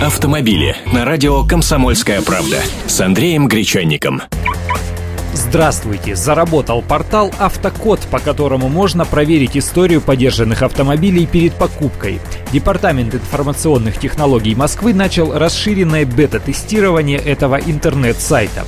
Автомобили на радио «Комсомольская правда» с Андреем Гречанником. Здравствуйте! Заработал портал «Автокод», по которому можно проверить историю подержанных автомобилей перед покупкой. Департамент информационных технологий Москвы начал расширенное бета-тестирование этого интернет-сайта.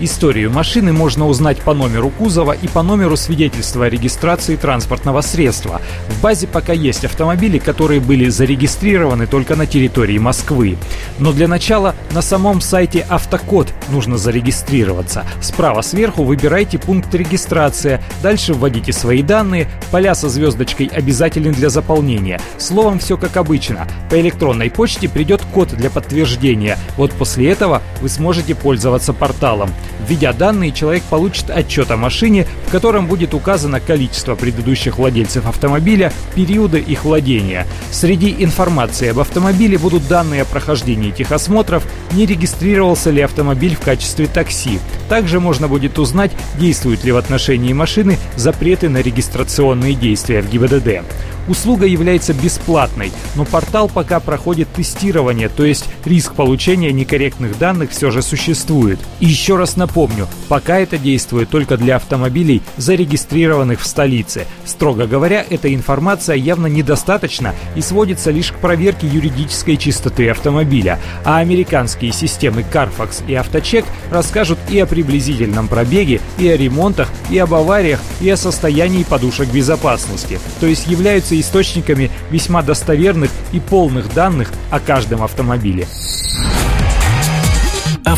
Историю машины можно узнать по номеру кузова и по номеру свидетельства о регистрации транспортного средства. В базе пока есть автомобили, которые были зарегистрированы только на территории Москвы. Но для начала на самом сайте «Автокод» нужно зарегистрироваться. Справа сверху выбирайте пункт регистрация, дальше вводите свои данные, поля со звездочкой обязательны для заполнения. Словом, все как обычно. По электронной почте придет код для подтверждения. Вот после этого вы сможете пользоваться порталом. Введя данные, человек получит отчет о машине, в котором будет указано количество предыдущих владельцев автомобиля, периоды их владения. Среди информации об автомобиле будут данные о прохождении техосмотров, не регистрировался ли автомобиль в качестве такси. Также можно будет узнать, действуют ли в отношении машины запреты на регистрационные действия в ГИБДД. Услуга является бесплатной, но портал пока проходит тестирование, то есть риск получения некорректных данных все же существует. И еще раз напомню, пока это действует только для автомобилей, зарегистрированных в столице. Строго говоря, эта информация явно недостаточна и сводится лишь к проверке юридической чистоты автомобиля, а американские системы Carfax и Авточек расскажут и о приблизительном пробеге, и о ремонтах, и об авариях, и о состоянии подушек безопасности, то есть являются источниками весьма достоверных и полных данных о каждом автомобиле.